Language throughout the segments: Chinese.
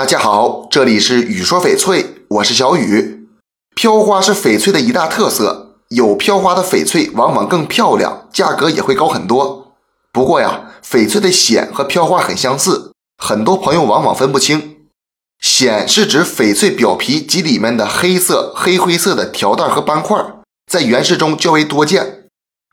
大家好，这里是雨说翡翠，我是小雨。飘花是翡翠的一大特色，有飘花的翡翠往往更漂亮，价格也会高很多。不过呀，翡翠的显和飘花很相似，很多朋友往往分不清。显是指翡翠表皮及里面的黑色、黑灰色的条带和斑块，在原石中较为多见。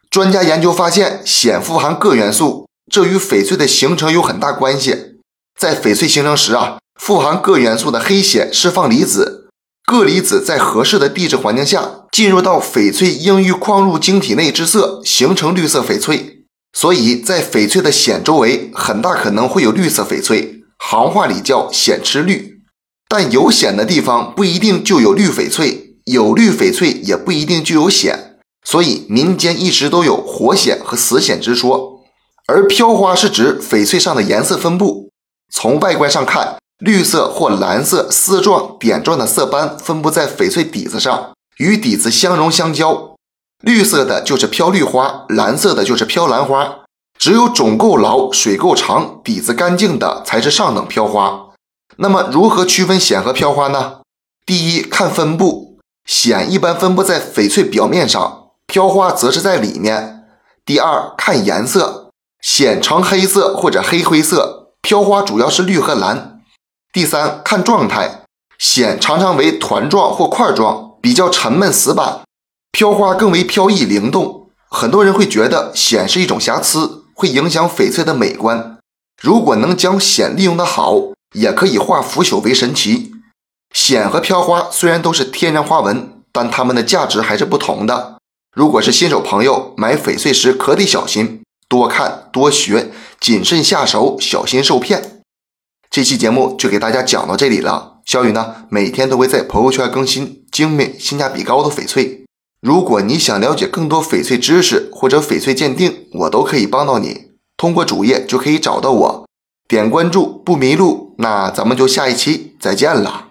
专家研究发现，显富含铬元素，这与翡翠的形成有很大关系。在翡翠形成时啊。富含铬元素的黑显释放离子，铬离子在合适的地质环境下进入到翡翠硬玉矿入晶体内之色，形成绿色翡翠。所以在翡翠的显周围，很大可能会有绿色翡翠，行话里叫显吃绿。但有显的地方不一定就有绿翡翠，有绿翡翠也不一定就有显。所以民间一直都有活显和死显之说。而飘花是指翡翠上的颜色分布，从外观上看。绿色或蓝色丝状、点状的色斑分布在翡翠底子上，与底子相融相交。绿色的就是飘绿花，蓝色的就是飘蓝花。只有种够老、水够长、底子干净的才是上等飘花。那么，如何区分显和飘花呢？第一，看分布，显一般分布在翡翠表面上，飘花则是在里面。第二，看颜色，显呈黑色或者黑灰色，飘花主要是绿和蓝。第三，看状态，显常常为团状或块状，比较沉闷死板；飘花更为飘逸灵动。很多人会觉得显是一种瑕疵，会影响翡翠的美观。如果能将显利用的好，也可以化腐朽为神奇。显和飘花虽然都是天然花纹，但它们的价值还是不同的。如果是新手朋友买翡翠时，可得小心，多看多学，谨慎下手，小心受骗。这期节目就给大家讲到这里了。小雨呢，每天都会在朋友圈更新精美、性价比高的翡翠。如果你想了解更多翡翠知识或者翡翠鉴定，我都可以帮到你。通过主页就可以找到我，点关注不迷路。那咱们就下一期再见了。